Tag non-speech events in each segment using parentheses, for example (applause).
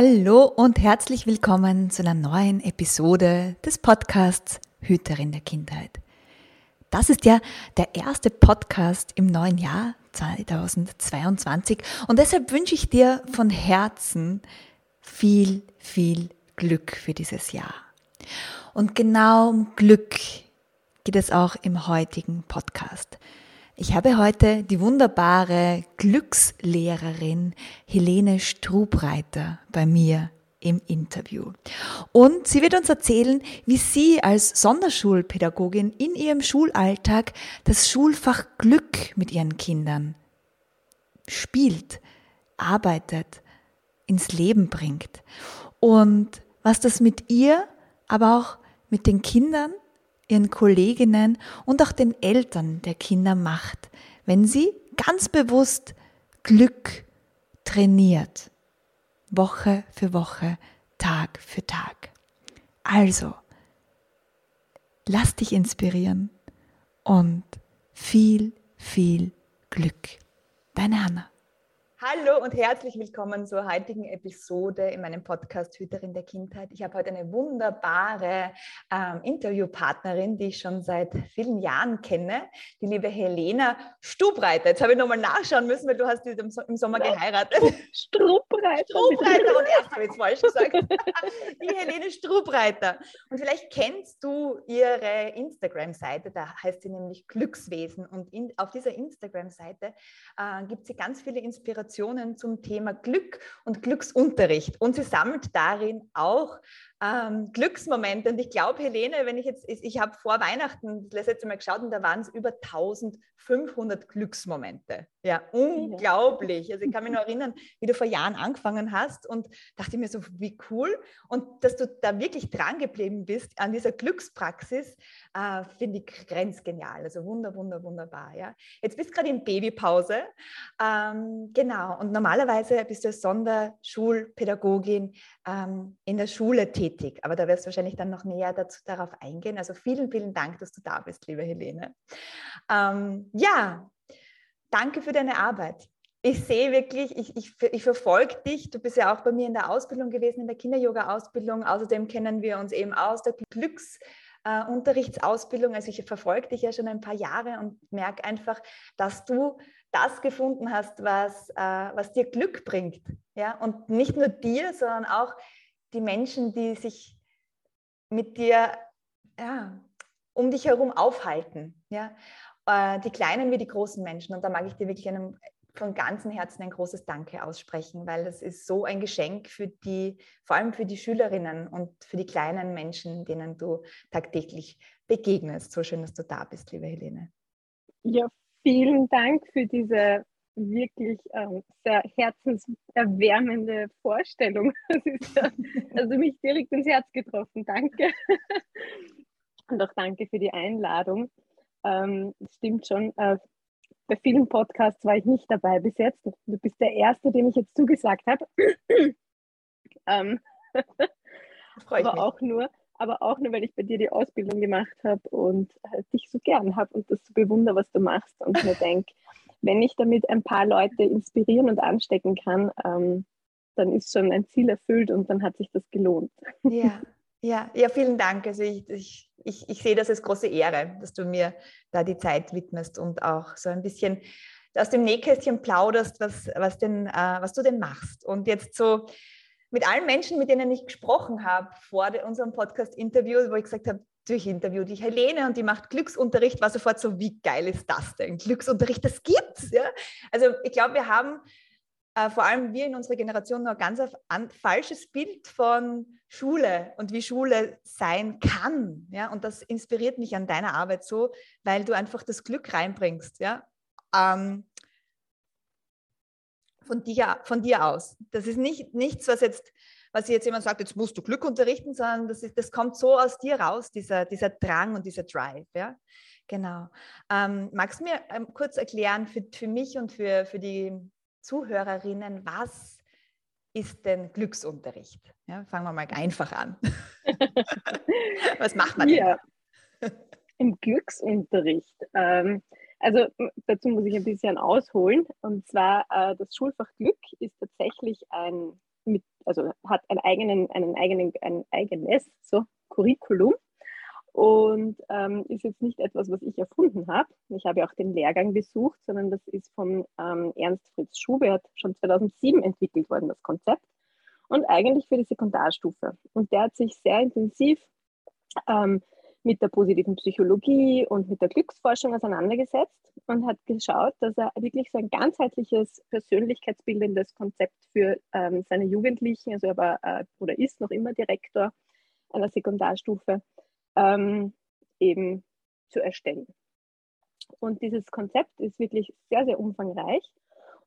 Hallo und herzlich willkommen zu einer neuen Episode des Podcasts Hüterin der Kindheit. Das ist ja der erste Podcast im neuen Jahr 2022 und deshalb wünsche ich dir von Herzen viel, viel Glück für dieses Jahr. Und genau um Glück geht es auch im heutigen Podcast. Ich habe heute die wunderbare Glückslehrerin Helene Strubreiter bei mir im Interview. Und sie wird uns erzählen, wie sie als Sonderschulpädagogin in ihrem Schulalltag das Schulfach Glück mit ihren Kindern spielt, arbeitet, ins Leben bringt. Und was das mit ihr, aber auch mit den Kindern ihren Kolleginnen und auch den Eltern der Kinder macht, wenn sie ganz bewusst Glück trainiert. Woche für Woche, Tag für Tag. Also, lass dich inspirieren und viel, viel Glück. Deine Hanna. Hallo und herzlich willkommen zur heutigen Episode in meinem Podcast Hüterin der Kindheit. Ich habe heute eine wunderbare ähm, Interviewpartnerin, die ich schon seit vielen Jahren kenne, die liebe Helena Stubreiter. Jetzt habe ich nochmal nachschauen müssen, weil du hast im, im Sommer geheiratet. Strubreiter. Strubreiter und erst habe ich es falsch gesagt. (laughs) die Helene Strubreiter. Und vielleicht kennst du ihre Instagram-Seite, da heißt sie nämlich Glückswesen. Und in, auf dieser Instagram-Seite äh, gibt sie ganz viele Inspirationen Informationen zum Thema Glück und Glücksunterricht. Und sie sammelt darin auch ähm, Glücksmomente. Und ich glaube, Helene, wenn ich jetzt, ich habe vor Weihnachten das letzte Mal geschaut und da waren es über 1500 Glücksmomente. Ja, unglaublich. Also ich kann mich noch erinnern, wie du vor Jahren angefangen hast und dachte mir so, wie cool. Und dass du da wirklich dran geblieben bist an dieser Glückspraxis, äh, finde ich grenzgenial. Also wunder, wunder, wunderbar. Ja. Jetzt bist du gerade in Babypause. Ähm, genau. Und normalerweise bist du als Sonderschulpädagogin ähm, in der Schule tätig. Aber da wirst du wahrscheinlich dann noch näher dazu, darauf eingehen. Also vielen, vielen Dank, dass du da bist, liebe Helene. Ähm, ja, danke für deine Arbeit. Ich sehe wirklich, ich, ich, ich verfolge dich. Du bist ja auch bei mir in der Ausbildung gewesen, in der Kinder-Yoga-Ausbildung. Außerdem kennen wir uns eben aus der Glücksunterrichtsausbildung. Äh, also ich verfolge dich ja schon ein paar Jahre und merke einfach, dass du das gefunden hast, was, äh, was dir Glück bringt. Ja? Und nicht nur dir, sondern auch die Menschen, die sich mit dir ja, um dich herum aufhalten. Ja? Äh, die kleinen wie die großen Menschen. Und da mag ich dir wirklich einem, von ganzem Herzen ein großes Danke aussprechen, weil das ist so ein Geschenk für die, vor allem für die Schülerinnen und für die kleinen Menschen, denen du tagtäglich begegnest. So schön, dass du da bist, liebe Helene. Ja, vielen Dank für diese wirklich ähm, sehr herzenserwärmende Vorstellung. (laughs) Das ist also mich direkt ins Herz getroffen. Danke. (laughs) Und auch danke für die Einladung. Ähm, stimmt schon. Äh, bei vielen Podcasts war ich nicht dabei bis jetzt. Du bist der Erste, den ich jetzt zugesagt habe. (clears throat) ähm, (laughs) aber auch nur, aber auch nur, weil ich bei dir die Ausbildung gemacht habe und äh, dich so gern habe und das so bewundere, was du machst und mir denke, wenn ich damit ein paar Leute inspirieren und anstecken kann, ähm, dann ist schon ein Ziel erfüllt und dann hat sich das gelohnt. Ja, ja, ja vielen Dank. Also ich, ich, ich, ich sehe das als große Ehre, dass du mir da die Zeit widmest und auch so ein bisschen aus dem Nähkästchen plauderst, was, was, denn, äh, was du denn machst. Und jetzt so mit allen Menschen, mit denen ich gesprochen habe vor unserem Podcast-Interview, wo ich gesagt habe, ich interview die Helene und die macht Glücksunterricht, war sofort so, wie geil ist das denn? Glücksunterricht, das gibt's. Ja? Also ich glaube, wir haben äh, vor allem wir in unserer Generation noch ein ganz ein falsches Bild von Schule und wie Schule sein kann. Ja? Und das inspiriert mich an deiner Arbeit so, weil du einfach das Glück reinbringst. Ja? Ähm, von dir, von dir aus. Das ist nicht, nichts, was jetzt, was jetzt jemand sagt, jetzt musst du Glück unterrichten, sondern das, ist, das kommt so aus dir raus, dieser, dieser Drang und dieser Drive. Ja? Genau. Ähm, magst du mir ähm, kurz erklären für, für mich und für, für die Zuhörerinnen, was ist denn Glücksunterricht? Ja, fangen wir mal einfach an. (laughs) was macht man denn? Ja. Im Glücksunterricht. Ähm, also dazu muss ich ein bisschen ausholen. Und zwar äh, das Schulfach Glück ist tatsächlich ein, mit, also hat einen eigenen, einen eigenen, ein eigenes so, Curriculum und ähm, ist jetzt nicht etwas, was ich erfunden habe. Ich habe auch den Lehrgang besucht, sondern das ist von ähm, Ernst Fritz Schubert schon 2007 entwickelt worden, das Konzept. Und eigentlich für die Sekundarstufe. Und der hat sich sehr intensiv ähm, mit der positiven Psychologie und mit der Glücksforschung auseinandergesetzt und hat geschaut, dass er wirklich so ein ganzheitliches persönlichkeitsbildendes Konzept für ähm, seine Jugendlichen, also er war äh, oder ist noch immer Direktor einer Sekundarstufe, ähm, eben zu erstellen. Und dieses Konzept ist wirklich sehr, sehr umfangreich.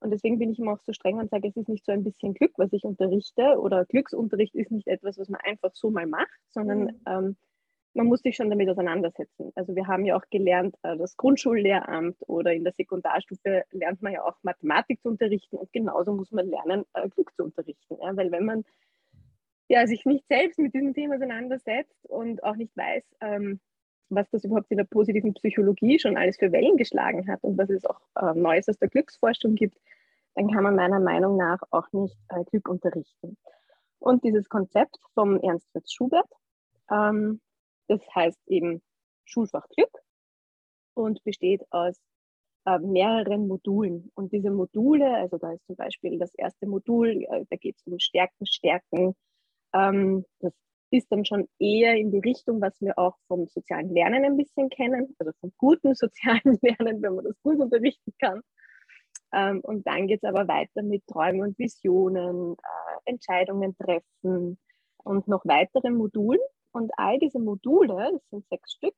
Und deswegen bin ich immer auch so streng und sage, es ist nicht so ein bisschen Glück, was ich unterrichte, oder Glücksunterricht ist nicht etwas, was man einfach so mal macht, sondern mhm. ähm, man muss sich schon damit auseinandersetzen. Also wir haben ja auch gelernt, äh, das Grundschullehramt oder in der Sekundarstufe lernt man ja auch Mathematik zu unterrichten und genauso muss man lernen, äh, Glück zu unterrichten. Ja? Weil wenn man ja, sich nicht selbst mit diesem Thema auseinandersetzt und auch nicht weiß, ähm, was das überhaupt in der positiven Psychologie schon alles für Wellen geschlagen hat und was es auch äh, Neues aus der Glücksforschung gibt, dann kann man meiner Meinung nach auch nicht äh, Glück unterrichten. Und dieses Konzept vom Ernst Fritz Schubert, ähm, das heißt eben Schulfach Glück und besteht aus äh, mehreren Modulen. Und diese Module, also da ist zum Beispiel das erste Modul, äh, da geht es um Stärken, Stärken. Ähm, das ist dann schon eher in die Richtung, was wir auch vom sozialen Lernen ein bisschen kennen, also vom guten (laughs) sozialen Lernen, wenn man das gut unterrichten kann. Ähm, und dann geht es aber weiter mit Träumen und Visionen, äh, Entscheidungen treffen und noch weiteren Modulen. Und all diese Module, das sind sechs Stück,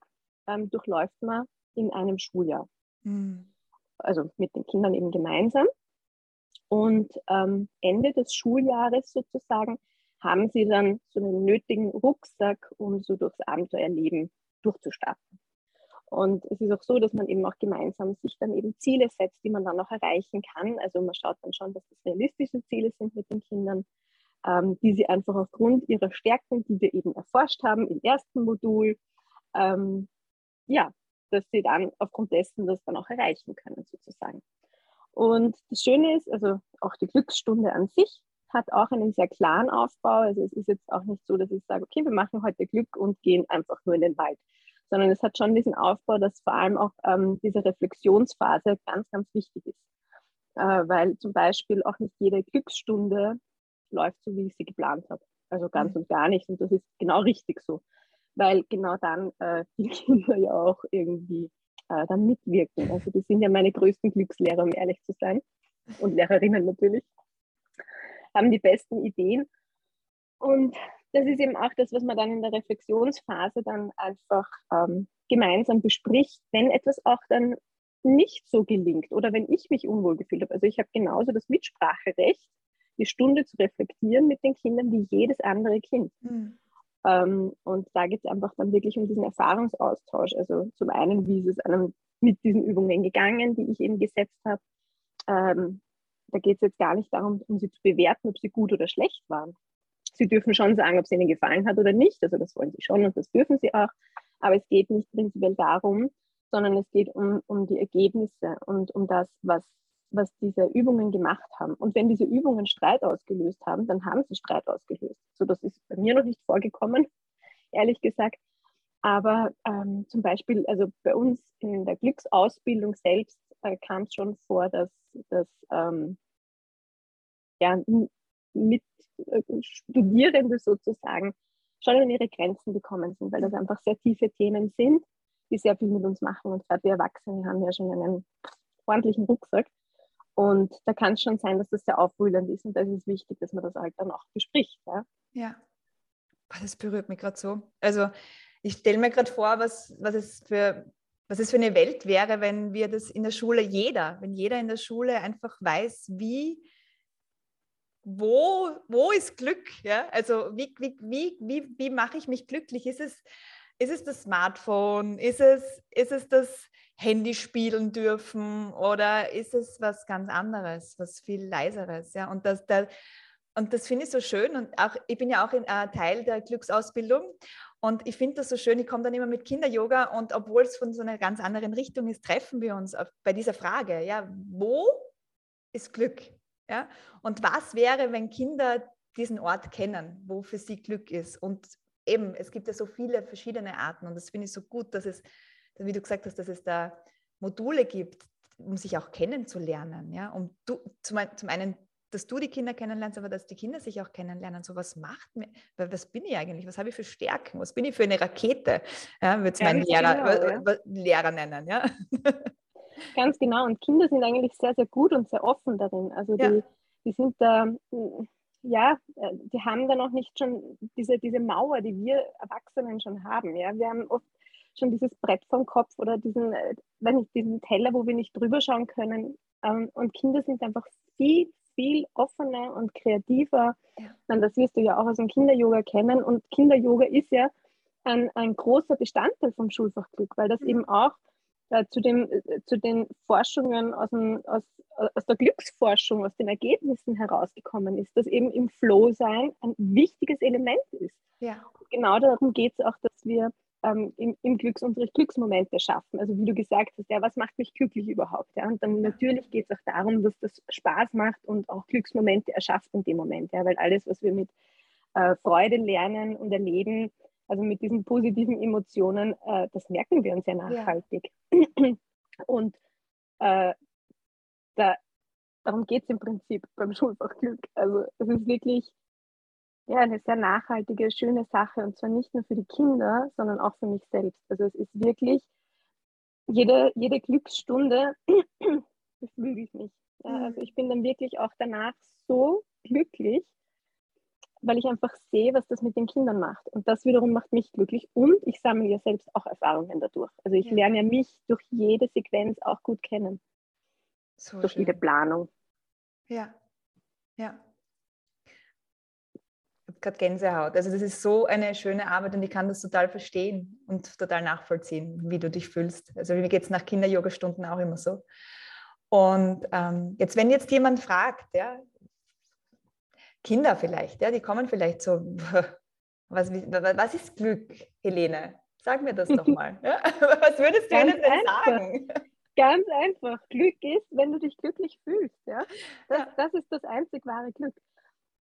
ähm, durchläuft man in einem Schuljahr. Mhm. Also mit den Kindern eben gemeinsam. Und ähm, Ende des Schuljahres sozusagen haben sie dann so einen nötigen Rucksack, um so durchs Abenteuerleben durchzustarten. Und es ist auch so, dass man eben auch gemeinsam sich dann eben Ziele setzt, die man dann auch erreichen kann. Also man schaut dann schon, dass das realistische Ziele sind mit den Kindern ähm, die sie einfach aufgrund ihrer Stärken, die wir eben erforscht haben im ersten Modul, ähm, ja, dass sie dann aufgrund dessen das dann auch erreichen können sozusagen. Und das Schöne ist, also auch die Glücksstunde an sich hat auch einen sehr klaren Aufbau. Also es ist jetzt auch nicht so, dass ich sage, okay, wir machen heute Glück und gehen einfach nur in den Wald, sondern es hat schon diesen Aufbau, dass vor allem auch ähm, diese Reflexionsphase ganz, ganz wichtig ist. Äh, weil zum Beispiel auch nicht jede Glücksstunde läuft so, wie ich sie geplant habe. Also ganz mhm. und gar nicht. Und das ist genau richtig so. Weil genau dann äh, (laughs) die Kinder ja auch irgendwie äh, dann mitwirken. Also die sind ja meine größten Glückslehrer, um ehrlich zu sein. Und Lehrerinnen natürlich. Haben die besten Ideen. Und das ist eben auch das, was man dann in der Reflexionsphase dann einfach ähm, gemeinsam bespricht, wenn etwas auch dann nicht so gelingt oder wenn ich mich unwohl gefühlt habe. Also ich habe genauso das Mitspracherecht die Stunde zu reflektieren mit den Kindern wie jedes andere Kind. Mhm. Ähm, und da geht es einfach dann wirklich um diesen Erfahrungsaustausch. Also zum einen, wie ist es einem mit diesen Übungen gegangen, die ich eben gesetzt habe. Ähm, da geht es jetzt gar nicht darum, um sie zu bewerten, ob sie gut oder schlecht waren. Sie dürfen schon sagen, ob es ihnen gefallen hat oder nicht. Also das wollen sie schon und das dürfen sie auch. Aber es geht nicht prinzipiell darum, sondern es geht um, um die Ergebnisse und um das, was was diese Übungen gemacht haben. Und wenn diese Übungen Streit ausgelöst haben, dann haben sie Streit ausgelöst. So, das ist bei mir noch nicht vorgekommen, (laughs) ehrlich gesagt. Aber ähm, zum Beispiel, also bei uns in der Glücksausbildung selbst äh, kam es schon vor, dass, dass ähm, ja, mit äh, Studierende sozusagen schon an ihre Grenzen gekommen sind, weil das einfach sehr tiefe Themen sind, die sehr viel mit uns machen. Und gerade wir Erwachsene haben ja schon einen ordentlichen Rucksack. Und da kann es schon sein, dass das sehr aufwühlend ist und da ist es wichtig, dass man das halt dann auch bespricht. Ja, ja. das berührt mich gerade so. Also ich stelle mir gerade vor, was, was, es für, was es für eine Welt wäre, wenn wir das in der Schule, jeder, wenn jeder in der Schule einfach weiß, wie, wo, wo ist Glück? Ja? Also wie, wie, wie, wie, wie mache ich mich glücklich? Ist es, ist es das Smartphone? Ist es, ist es das Handy spielen dürfen oder ist es was ganz anderes, was viel leiseres? Ja? Und das, das, und das finde ich so schön und auch, ich bin ja auch in, äh, Teil der Glücksausbildung und ich finde das so schön, ich komme dann immer mit Kinder-Yoga und obwohl es von so einer ganz anderen Richtung ist, treffen wir uns auf, bei dieser Frage, ja, wo ist Glück? Ja? Und was wäre, wenn Kinder diesen Ort kennen, wo für sie Glück ist? Und eben, es gibt ja so viele verschiedene Arten und das finde ich so gut, dass es, wie du gesagt hast, dass es da Module gibt, um sich auch kennenzulernen. Ja? Um du, zum, zum einen, dass du die Kinder kennenlernst, aber dass die Kinder sich auch kennenlernen. So, was macht mir, was bin ich eigentlich? Was habe ich für Stärken? Was bin ich für eine Rakete? Ja, Würde es mein Lehrer, genau, ja. Lehrer nennen. Ja? (laughs) Ganz genau. Und Kinder sind eigentlich sehr, sehr gut und sehr offen darin. Also die, ja. die sind da, ja, äh, die haben da noch nicht schon diese, diese Mauer, die wir Erwachsenen schon haben. Ja, wir haben oft schon dieses Brett vom Kopf oder diesen, äh, wenn nicht, diesen Teller, wo wir nicht drüber schauen können. Ähm, und Kinder sind einfach viel, viel offener und kreativer. Ja. das wirst du ja auch aus dem Kinder-Yoga kennen. Und Kinder-Yoga ist ja ein, ein großer Bestandteil vom Schulfachglück, weil das mhm. eben auch äh, zu, dem, äh, zu den Forschungen aus, dem, aus, aus der Glücksforschung, aus den Ergebnissen herausgekommen ist, dass eben im Flow-Sein ein wichtiges Element ist. Ja. genau darum geht es auch, dass wir ähm, im, im Glücksunterricht Glücksmomente schaffen. Also wie du gesagt hast, ja, was macht mich glücklich überhaupt? Ja? Und dann natürlich geht es auch darum, dass das Spaß macht und auch Glücksmomente erschafft in dem Moment. Ja? Weil alles, was wir mit äh, Freude lernen und erleben, also mit diesen positiven Emotionen, äh, das merken wir uns ja nachhaltig. Ja. (clears throat) Und äh, da, darum geht es im Prinzip beim Schulfachglück. Also es ist wirklich ja, eine sehr nachhaltige, schöne Sache und zwar nicht nur für die Kinder, sondern auch für mich selbst. Also es ist wirklich jede, jede Glücksstunde (clears throat) beflügelt mich. Ja, mhm. also ich bin dann wirklich auch danach so glücklich, weil ich einfach sehe, was das mit den Kindern macht. Und das wiederum macht mich glücklich. Und ich sammle ja selbst auch Erfahrungen dadurch. Also ich ja. lerne ja mich durch jede Sequenz auch gut kennen. So durch schön. jede Planung. Ja, ja. Gerade Gänsehaut. Also das ist so eine schöne Arbeit und ich kann das total verstehen und total nachvollziehen, wie du dich fühlst. Also mir geht es nach Kinder-Yoga-Stunden auch immer so. Und ähm, jetzt, wenn jetzt jemand fragt, ja, Kinder vielleicht, ja, die kommen vielleicht so, (laughs) was, was ist Glück, Helene? Sag mir das doch (laughs) mal. Ja? (laughs) Was würdest du ihnen denn sagen? Ganz einfach. Glück ist, wenn du dich glücklich fühlst. Ja? Das, ja. das ist das einzig wahre Glück.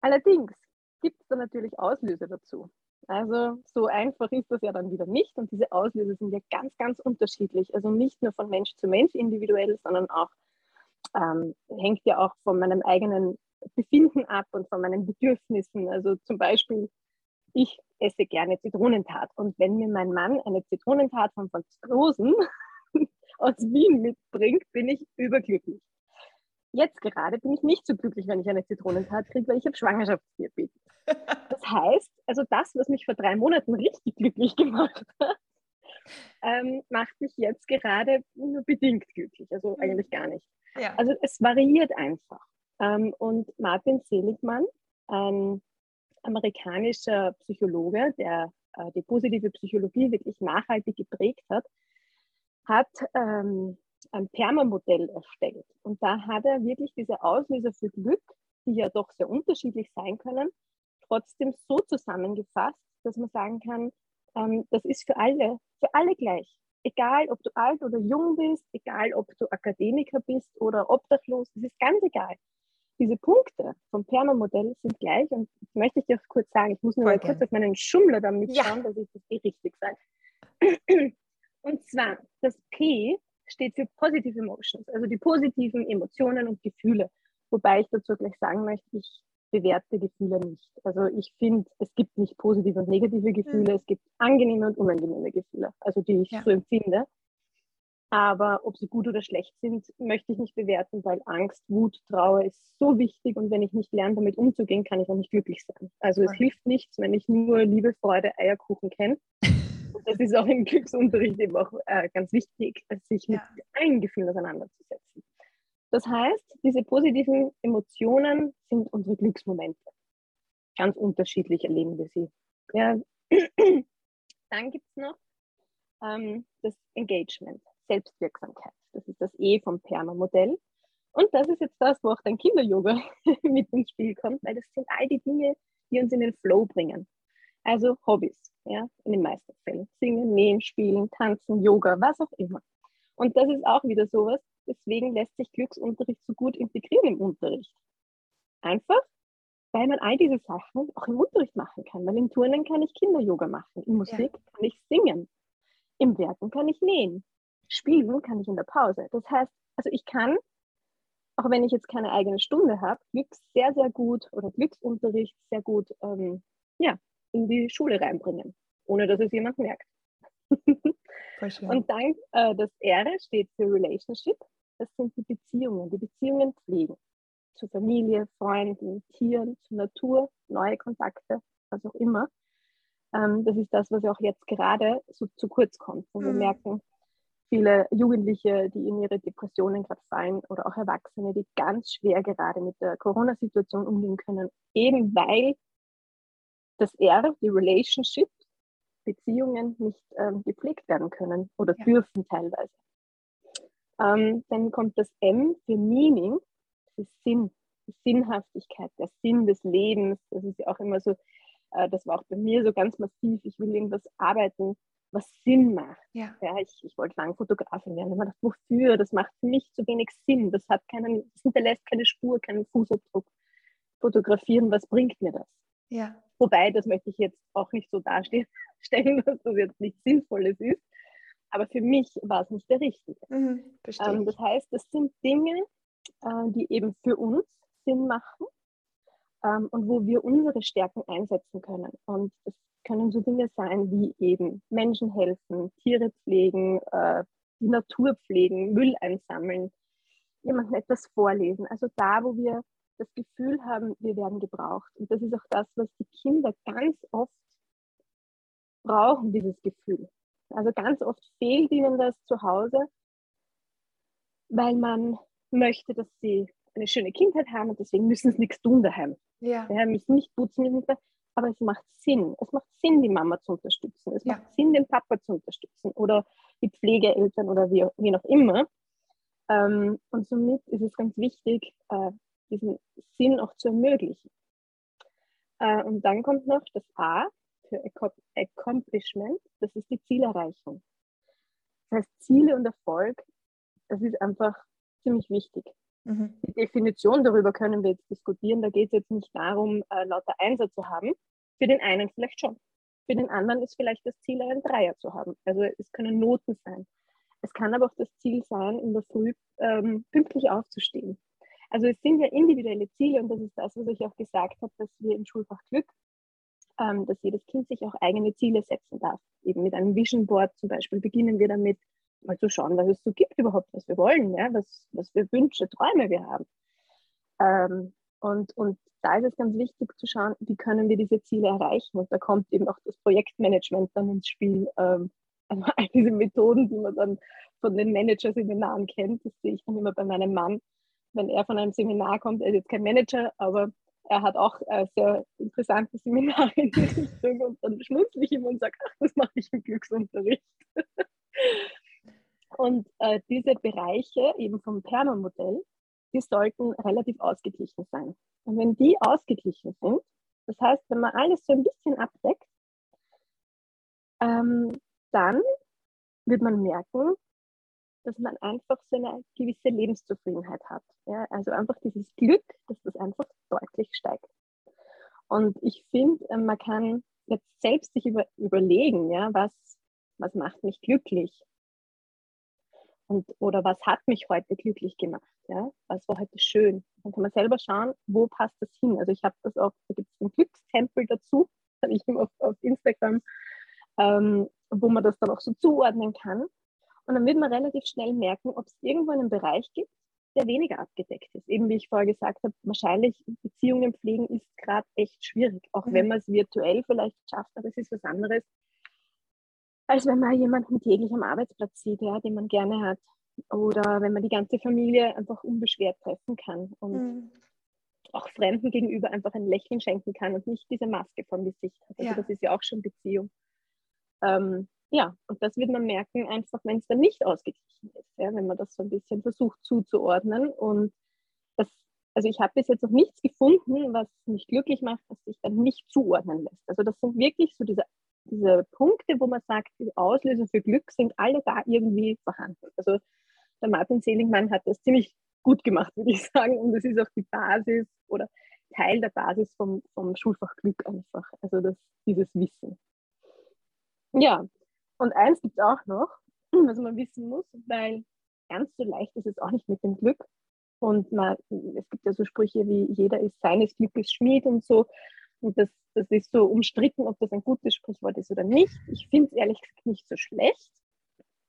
Allerdings gibt es da natürlich Auslöser dazu. Also so einfach ist das ja dann wieder nicht. Und diese Auslöser sind ja ganz, ganz unterschiedlich. Also nicht nur von Mensch zu Mensch individuell, sondern auch ähm, hängt ja auch von meinem eigenen Befinden ab und von meinen Bedürfnissen. Also zum Beispiel, ich esse gerne Zitronentat und wenn mir mein Mann eine Zitronentat von Franzosen (laughs) aus Wien mitbringt, bin ich überglücklich. Jetzt gerade bin ich nicht so glücklich, wenn ich eine Zitronentat kriege, weil ich habe Schwangerschaftsdiabetes. Das heißt, also das, was mich vor drei Monaten richtig glücklich gemacht hat, ähm, macht mich jetzt gerade nur bedingt glücklich, also mhm. eigentlich gar nicht. Ja. Also es variiert einfach. Ähm, und Martin Seligmann, ein amerikanischer Psychologe, der äh, die positive Psychologie wirklich nachhaltig geprägt hat, hat ähm, ein Permamodell erstellt. Und da hat er wirklich diese Auslöser für Glück, die ja doch sehr unterschiedlich sein können, trotzdem so zusammengefasst, dass man sagen kann, ähm, das ist für alle, für alle gleich. Egal, ob du alt oder jung bist, egal, ob du Akademiker bist oder obdachlos, das ist ganz egal diese Punkte vom Perma-Modell sind gleich und das möchte ich dir kurz sagen. Ich muss nur mal kurz auf meinen Schummler damit ja. schauen, dass ich das eh richtig sage. (clears throat) Und zwar, das P steht für Positive Emotions, also die positiven Emotionen und Gefühle. Wobei ich dazu gleich sagen möchte, ich bewerte Gefühle nicht. Also ich finde, es gibt nicht positive und negative Gefühle, mhm. es gibt angenehme und unangenehme Gefühle, also die ich ja. so empfinde. Aber ob sie gut oder schlecht sind, möchte ich nicht bewerten, weil Angst, Wut, Trauer ist so wichtig und wenn ich nicht lerne, damit umzugehen, kann ich auch nicht glücklich sein. Also es hilft nichts, wenn ich nur Liebe, Freude, Eierkuchen kenne. Das ist auch im Glücksunterricht eben auch äh, ganz wichtig, sich mit ja. allen Gefühlen auseinanderzusetzen. Das heißt, diese positiven Emotionen sind unsere Glücksmomente. Ganz unterschiedlich erleben wir sie. Ja. (clears throat) Dann gibt es noch ähm, das Engagement, Selbstwirksamkeit. Das ist das E vom Perma-Modell. Und das ist jetzt das, wo auch dein Kinder-Yoga (laughs) mit ins Spiel kommt, weil das sind all die Dinge, die uns in den Flow bringen. Also Hobbys, ja, in den meisten Fällen. Singen, nähen, spielen, tanzen, Yoga, was auch immer. Und das ist auch wieder sowas, deswegen lässt sich Glücksunterricht so gut integrieren im Unterricht. Einfach, weil man all diese Sachen auch im Unterricht machen kann. Weil im Turnen kann ich Kinder-Yoga machen, in Musik ja. kann ich singen, im Werken kann ich nähen, spielen kann ich in der Pause. Das heißt, also ich kann, auch wenn ich jetzt keine eigene Stunde habe, Glück sehr, sehr gut oder Glücksunterricht sehr gut ähm, ja, in die Schule reinbringen, ohne dass es jemand merkt. Und dann äh, das R steht für Relationship. Das sind die Beziehungen, die Beziehungen pflegen. Zur Familie, Freunden, Tieren, zur Natur, neue Kontakte, was auch immer. Ähm, das ist das, was auch jetzt gerade so zu kurz kommt. Wir mhm. merken, viele Jugendliche, die in ihre Depressionen gerade fallen oder auch Erwachsene, die ganz schwer gerade mit der Corona-Situation umgehen können, eben weil das R, die Relationship, Beziehungen nicht ähm, gepflegt werden können oder ja. dürfen teilweise. Ähm, dann kommt das M für Meaning, ist Sinn, die Sinnhaftigkeit, der Sinn des Lebens. Das ist ja auch immer so, äh, das war auch bei mir so ganz massiv. Ich will irgendwas arbeiten, was Sinn macht. Ja. ja ich, ich wollte lange Fotografin werden. Ich gedacht, wofür? Das macht für mich zu wenig Sinn. Das hat keinen, das hinterlässt keine Spur, keinen Fußabdruck. Fotografieren, was bringt mir das? Ja. Wobei, das möchte ich jetzt auch nicht so darstellen, (laughs) dass das jetzt nichts Sinnvolles ist. Aber für mich war es nicht der richtige. Mhm, ähm, das heißt, das sind Dinge, äh, die eben für uns Sinn machen ähm, und wo wir unsere Stärken einsetzen können. Und das können so Dinge sein wie eben Menschen helfen, Tiere pflegen, äh, die Natur pflegen, Müll einsammeln, jemandem etwas vorlesen. Also da, wo wir das Gefühl haben, wir werden gebraucht. Und das ist auch das, was die Kinder ganz oft brauchen, dieses Gefühl. Also ganz oft fehlt ihnen das zu Hause, weil man möchte, dass sie eine schöne Kindheit haben und deswegen müssen sie nichts tun daheim. Ja. Daheim müssen nicht putzen, müssen nicht, aber es macht Sinn. Es macht Sinn, die Mama zu unterstützen. Es ja. macht Sinn, den Papa zu unterstützen oder die Pflegeeltern oder wie, wie noch immer. Ähm, und somit ist es ganz wichtig, äh, diesen Sinn auch zu ermöglichen. Äh, und dann kommt noch das A für Accomplishment, das ist die Zielerreichung. Das heißt, Ziele und Erfolg, das ist einfach ziemlich wichtig. Mhm. Die Definition darüber können wir jetzt diskutieren. Da geht es jetzt nicht darum, äh, lauter Einser zu haben. Für den einen vielleicht schon. Für den anderen ist vielleicht das Ziel, einen Dreier zu haben. Also es können Noten sein. Es kann aber auch das Ziel sein, in der Früh ähm, pünktlich aufzustehen. Also es sind ja individuelle Ziele und das ist das, was ich auch gesagt habe, dass wir im Schulfach Glück, ähm, dass jedes Kind sich auch eigene Ziele setzen darf. Eben mit einem Vision Board zum Beispiel beginnen wir damit, mal zu schauen, was es so gibt überhaupt, was wir wollen, ja, was, was für Wünsche, Träume wir haben. Ähm, und, und da ist es ganz wichtig zu schauen, wie können wir diese Ziele erreichen. Und da kommt eben auch das Projektmanagement dann ins Spiel. Ähm, (laughs) also all diese Methoden, die man dann von den Managerseminaren kennt, das sehe ich dann immer bei meinem Mann, wenn er von einem Seminar kommt, er ist jetzt kein Manager, aber er hat auch äh, sehr interessante Seminare in die Richtung (laughs) und dann schmunzle ich ihm und sage, ach, das mache ich im Glücksunterricht. (laughs) und äh, diese Bereiche eben vom Perma-Modell, die sollten relativ ausgeglichen sein. Und wenn die ausgeglichen sind, das heißt, wenn man alles so ein bisschen abdeckt, ähm, dann wird man merken, dass man einfach so eine gewisse Lebenszufriedenheit hat. Ja? Also einfach dieses Glück, dass das einfach deutlich steigt. Und ich finde, äh, man kann jetzt selbst sich über, überlegen, ja, was, was macht mich glücklich? Und, oder was hat mich heute glücklich gemacht? Ja? Was war heute schön? Dann kann man selber schauen, wo passt das hin. Also ich habe das auch, da gibt es einen Glückstempel dazu, (laughs) habe ich auf, auf Instagram, ähm, wo man das dann auch so zuordnen kann. Und dann wird man relativ schnell merken, ob es irgendwo einen Bereich gibt, der weniger abgedeckt ist. Eben wie ich vorher gesagt habe, wahrscheinlich Beziehungen pflegen ist gerade echt schwierig, auch mhm. wenn man es virtuell vielleicht schafft, aber es ist was anderes, als wenn man jemanden täglich am Arbeitsplatz sieht, ja, den man gerne hat. Oder wenn man die ganze Familie einfach unbeschwert treffen kann und mhm. auch Fremden gegenüber einfach ein Lächeln schenken kann und nicht diese Maske vom Gesicht hat. Also ja. das ist ja auch schon Beziehung. Ähm, ja, und das wird man merken, einfach wenn es dann nicht ausgeglichen ist, ja, wenn man das so ein bisschen versucht zuzuordnen. Und das, also ich habe bis jetzt noch nichts gefunden, was mich glücklich macht, dass sich dann nicht zuordnen lässt. Also das sind wirklich so diese, diese Punkte, wo man sagt, die Auslöser für Glück sind alle da irgendwie vorhanden. Also der Martin Seligmann hat das ziemlich gut gemacht, würde ich sagen. Und das ist auch die Basis oder Teil der Basis vom, vom Schulfach Glück einfach. Also das, dieses Wissen. Ja, und eins gibt es auch noch, (clears throat) was man wissen muss, weil ganz so leicht ist es auch nicht mit dem Glück. Und man, es gibt ja so Sprüche wie jeder ist seines Glückes Schmied und so. Und das, das ist so umstritten, ob das ein gutes Sprichwort ist oder nicht. Ich finde es ehrlich gesagt nicht so schlecht,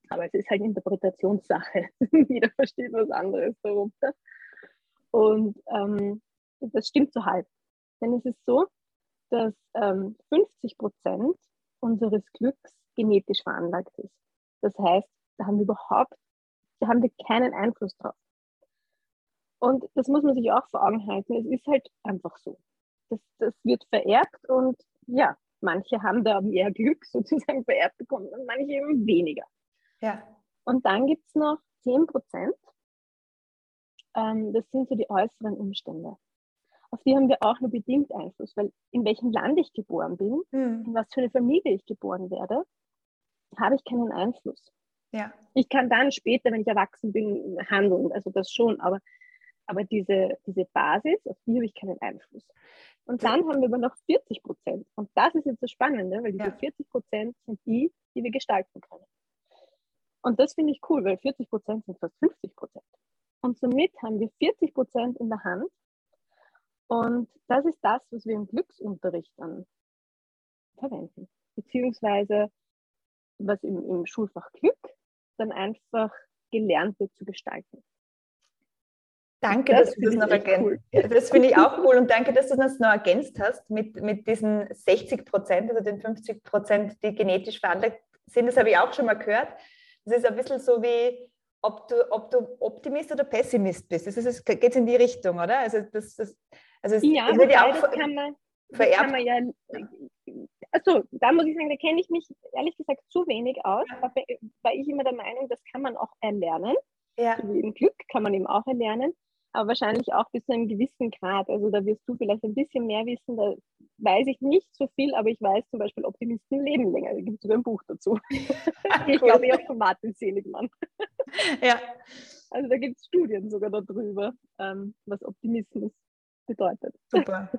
aber es ist halt Interpretationssache. (laughs) Jeder versteht was anderes darunter. Und ähm, das stimmt so halb. Denn es ist so, dass ähm, 50 Prozent unseres Glücks genetisch veranlagt ist. Das heißt, da haben wir überhaupt, da haben wir keinen Einfluss drauf. Und das muss man sich auch vor Augen halten. Es ist halt einfach so. Das, das wird vererbt und ja, manche haben da mehr Glück (laughs) sozusagen vererbt bekommen und manche eben weniger. Ja. Und dann gibt es noch 10 Prozent. Ähm, das sind so die äußeren Umstände. Auf die haben wir auch nur bedingt Einfluss, weil in welchem Land ich geboren bin, mhm. in was für eine Familie ich geboren werde, habe ich keinen Einfluss. Ja. Ich kann dann später, wenn ich erwachsen bin, handeln, also das schon, aber, aber diese, diese Basis, auf die habe ich keinen Einfluss. Und dann haben wir aber noch 40 Prozent. Und das ist jetzt das Spannende, weil diese ja. 40 Prozent sind die, die wir gestalten können. Und das finde ich cool, weil 40 Prozent sind fast 50 Prozent. Und somit haben wir 40 Prozent in der Hand. Und das ist das, was wir im Glücksunterricht dann verwenden. Beziehungsweise was im, im Schulfach Glück dann einfach gelernt wird zu gestalten. Danke, das dass du das noch ergänzt cool. Das finde ich auch cool und danke, dass du das noch ergänzt hast mit, mit diesen 60 Prozent, also den 50 Prozent, die genetisch veranlagt sind. Das habe ich auch schon mal gehört. Das ist ein bisschen so wie, ob du, ob du Optimist oder Pessimist bist. Das ist, geht in die Richtung, oder? Also das, das, also es, ja, wird ja auch kann man, vererbt. Kann man ja also da muss ich sagen, da kenne ich mich ehrlich gesagt zu wenig aus, aber war ich immer der Meinung, das kann man auch erlernen. Ja. So wie im Glück kann man eben auch erlernen, aber wahrscheinlich auch bis zu einem gewissen Grad. Also da wirst du vielleicht ein bisschen mehr wissen, da weiß ich nicht so viel, aber ich weiß zum Beispiel, Optimisten leben länger. Da gibt es sogar ein Buch dazu. (laughs) ich glaube auch von Martin Seligmann. ja. Also da gibt es Studien sogar darüber, ähm, was Optimismus bedeutet. Super.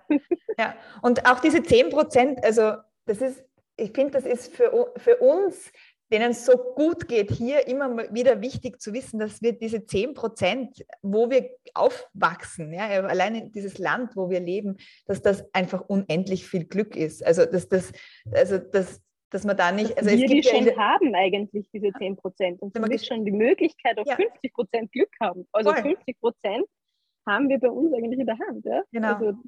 Ja, und auch diese 10 Prozent, also das ist, ich finde, das ist für, für uns, denen es so gut geht, hier immer wieder wichtig zu wissen, dass wir diese 10 Prozent, wo wir aufwachsen, ja, alleine dieses Land, wo wir leben, dass das einfach unendlich viel Glück ist. Also, dass das, also das, dass man da nicht. Also wir es gibt die ja schon haben eigentlich diese 10 Prozent und wir schon die Möglichkeit auf ja. 50 Prozent Glück haben. Also Voll. 50 Prozent haben wir bei uns eigentlich in der Hand. Ja? Genau. Also,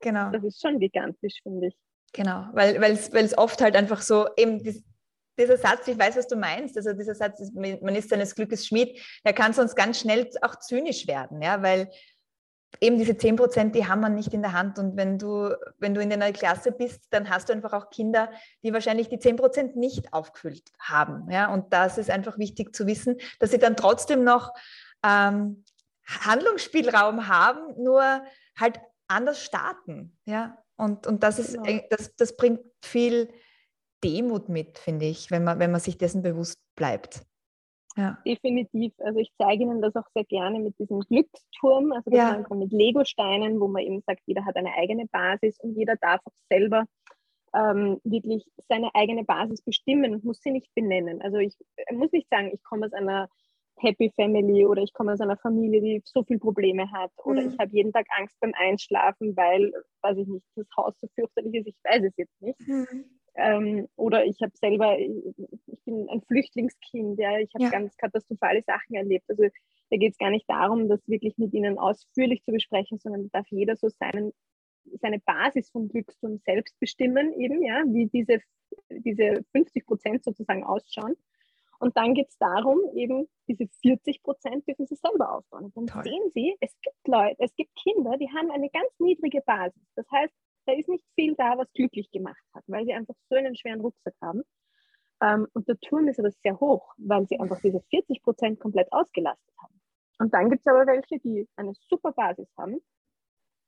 genau. Das ist schon gigantisch, finde ich. Genau, weil es oft halt einfach so eben dies, dieser Satz, ich weiß, was du meinst, also dieser Satz, man ist seines Glückes Schmied, der kann sonst ganz schnell auch zynisch werden, ja, weil eben diese 10 Prozent, die haben wir nicht in der Hand. Und wenn du, wenn du in einer Klasse bist, dann hast du einfach auch Kinder, die wahrscheinlich die 10 Prozent nicht aufgefüllt haben. Ja? Und das ist einfach wichtig zu wissen, dass sie dann trotzdem noch ähm, Handlungsspielraum haben, nur halt anders starten. Ja? Und, und das, ist, genau. das, das bringt viel Demut mit, finde ich, wenn man, wenn man sich dessen bewusst bleibt. Ja. Definitiv. Also ich zeige Ihnen das auch sehr gerne mit diesem Glücksturm, also das ja. mit Lego-Steinen, wo man eben sagt, jeder hat eine eigene Basis und jeder darf auch selber ähm, wirklich seine eigene Basis bestimmen und muss sie nicht benennen. Also ich muss nicht sagen, ich komme aus einer Happy Family oder ich komme aus einer Familie, die so viele Probleme hat oder mhm. ich habe jeden Tag Angst beim Einschlafen, weil, weiß ich nicht, das Haus so fürchterlich ist, ich weiß es jetzt nicht. Mhm. Ähm, oder ich habe selber, ich bin ein Flüchtlingskind, ja, ich habe ja. ganz katastrophale Sachen erlebt. Also da geht es gar nicht darum, das wirklich mit ihnen ausführlich zu besprechen, sondern darf jeder so seinen, seine Basis vom Glückstum selbst bestimmen, eben, ja, wie diese, diese 50 Prozent sozusagen ausschauen. Und dann geht es darum, eben diese 40 Prozent dürfen sie selber aufbauen. Und dann Toll. sehen sie, es gibt Leute, es gibt Kinder, die haben eine ganz niedrige Basis. Das heißt, da ist nicht viel da, was glücklich gemacht hat, weil sie einfach so einen schweren Rucksack haben. Ähm, und der Turm ist aber sehr hoch, weil sie einfach diese 40 Prozent komplett ausgelastet haben. Und dann gibt es aber welche, die eine super Basis haben,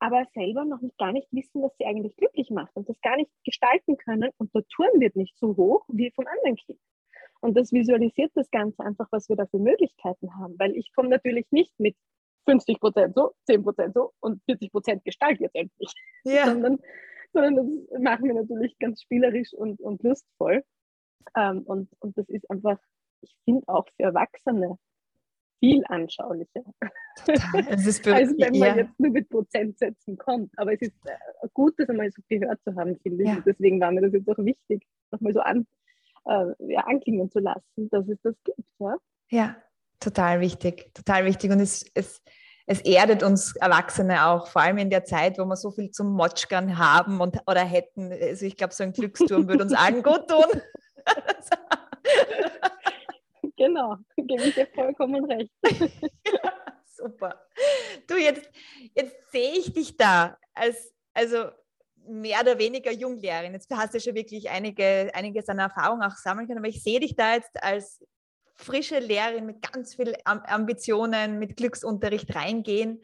aber selber noch nicht gar nicht wissen, was sie eigentlich glücklich macht und das gar nicht gestalten können. Und der Turm wird nicht so hoch wie vom anderen Kind. Und das visualisiert das Ganze einfach, was wir da für Möglichkeiten haben, weil ich komme natürlich nicht mit 50 Prozent so, 10 Prozent so und 40 Prozent Gestalt jetzt endlich. (laughs) Ja. sondern, sondern das machen wir natürlich ganz spielerisch und, und lustvoll. Ähm, und, und das ist einfach, ich finde auch für Erwachsene viel anschaulicher. Total. (laughs) als wenn man ja. jetzt nur mit Prozentsätzen kommt. Aber es ist äh, gut, das einmal so gehört zu haben, finde ich. Ja. deswegen war mir das jetzt auch wichtig, nochmal so an, äh, anklingen zu lassen, dass es das gibt. Ja, ja total wichtig. Total wichtig. Und es, es, es erdet uns Erwachsene auch, vor allem in der Zeit, wo wir so viel zum Motschkern haben und, oder hätten. Also ich glaube, so ein Glücksturm würde uns allen gut tun. (laughs) genau, gebe ich dir vollkommen recht. (laughs) ja, super. Du, jetzt, jetzt sehe ich dich da als, also mehr oder weniger Junglehrerin. Jetzt hast du schon wirklich einige, einiges an Erfahrung auch sammeln können, aber ich sehe dich da jetzt als frische Lehrerin mit ganz vielen Ambitionen, mit Glücksunterricht reingehen.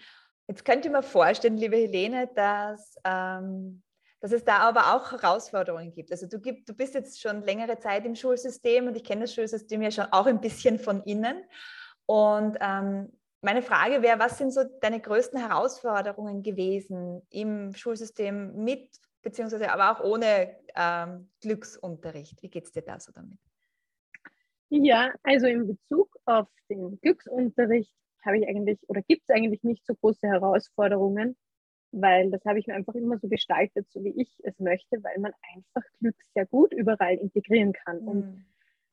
Jetzt könnte ich mir vorstellen, liebe Helene, dass, ähm, dass es da aber auch Herausforderungen gibt. Also du, gibt, du bist jetzt schon längere Zeit im Schulsystem und ich kenne das Schulsystem ja schon auch ein bisschen von innen. Und ähm, meine Frage wäre, was sind so deine größten Herausforderungen gewesen im Schulsystem mit, beziehungsweise aber auch ohne ähm, Glücksunterricht? Wie geht es dir da so damit? Ja, also in Bezug auf den Glücksunterricht habe ich eigentlich oder gibt es eigentlich nicht so große Herausforderungen, weil das habe ich mir einfach immer so gestaltet, so wie ich es möchte, weil man einfach Glück sehr gut überall integrieren kann. Mhm. Und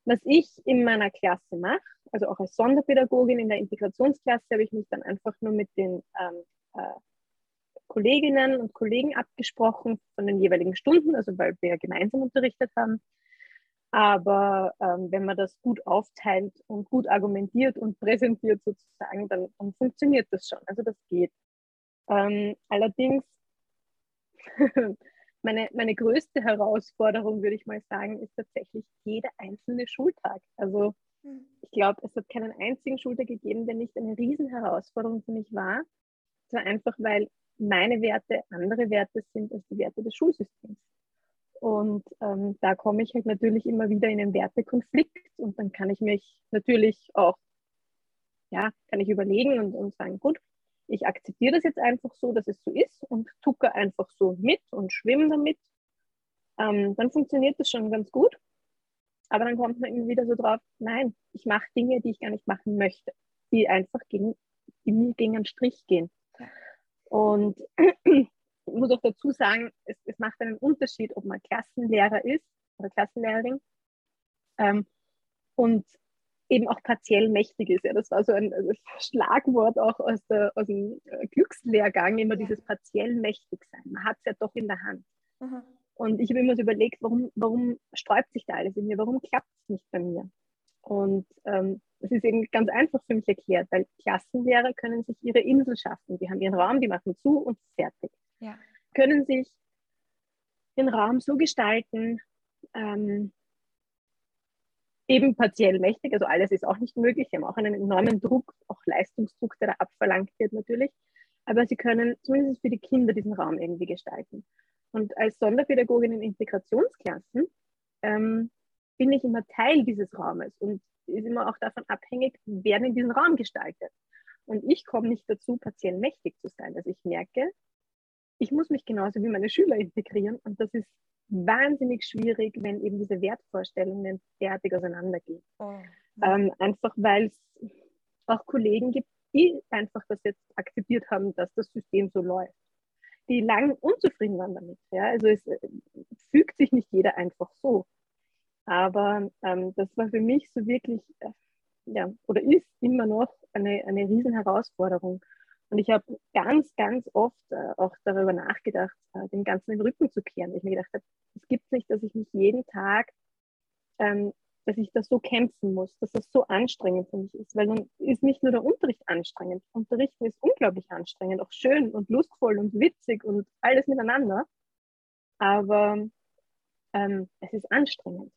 was ich in meiner Klasse mache, also auch als Sonderpädagogin in der Integrationsklasse, habe ich mich dann einfach nur mit den ähm, äh, Kolleginnen und Kollegen abgesprochen von den jeweiligen Stunden, also weil wir gemeinsam unterrichtet haben. Aber ähm, wenn man das gut aufteilt und gut argumentiert und präsentiert sozusagen, dann, dann funktioniert das schon. Also das geht. Ähm, allerdings, (laughs) meine, meine größte Herausforderung, würde ich mal sagen, ist tatsächlich jeder einzelne Schultag. Also hm. ich glaube, es hat keinen einzigen Schultag gegeben, der nicht eine Riesenherausforderung für mich war. Es war einfach, weil meine Werte andere Werte sind als die Werte des Schulsystems. Und ähm, da komme ich halt natürlich immer wieder in einen Wertekonflikt und dann kann ich mich natürlich auch, ja, kann ich überlegen und, und sagen, gut, ich akzeptiere das jetzt einfach so, dass es so ist und tucke einfach so mit und schwimme damit. Ähm, dann funktioniert das schon ganz gut. Aber dann kommt man immer wieder so drauf, nein, ich mache Dinge, die ich gar nicht machen möchte, die einfach gegen, die mir gegen einen Strich gehen. Und (clears throat) ich muss auch dazu sagen, es, es, macht einen Unterschied, ob man Klassenlehrer ist oder Klassenlehrerin ähm, und eben auch partiell mächtig ist. Ja, das war so ein also Schlagwort auch aus, der, aus dem äh, Glückslehrgang, immer ja. dieses partiell mächtig sein. Man hat es ja doch in der Hand. Mhm. Und ich habe immer so überlegt, warum, warum sträubt sich da alles in mir? Warum klappt es nicht bei mir? Und ähm, das ist eben ganz einfach für mich erklärt, weil Klassenlehrer können sich ihre Insel schaffen. Die haben ihren Raum, die machen zu und fertig ja. können sich den Raum so gestalten, ähm, eben partiell mächtig, also alles ist auch nicht möglich, sie haben auch einen enormen Druck, auch Leistungsdruck, der da abverlangt wird natürlich, aber sie können zumindest für die Kinder diesen Raum irgendwie gestalten. Und als Sonderpädagogin in Integrationsklassen ähm, bin ich immer Teil dieses Raumes und ist immer auch davon abhängig, wer in diesen Raum gestaltet. Und ich komme nicht dazu, partiell mächtig zu sein. Also ich merke, ich muss mich genauso wie meine Schüler integrieren und das ist wahnsinnig schwierig, wenn eben diese Wertvorstellungen derartig auseinandergehen. Oh. Ähm, einfach weil es auch Kollegen gibt, die einfach das jetzt akzeptiert haben, dass das System so läuft. die lang unzufrieden waren damit. Ja? Also es äh, fügt sich nicht jeder einfach so. Aber ähm, das war für mich so wirklich, äh, ja, oder ist immer noch eine, eine riesen Herausforderung. Und ich habe ganz, ganz oft äh, auch darüber nachgedacht, äh, dem Ganzen den Rücken zu kehren. Ich mir gedacht habe, es gibt nicht, dass ich mich jeden Tag ähm, dass ich das so kämpfen muss, dass das so anstrengend für mich ist, weil dann ist nicht nur der Unterricht anstrengend. Unterrichten ist unglaublich anstrengend, auch schön und lustvoll und witzig und alles miteinander. Aber ähm, es ist anstrengend.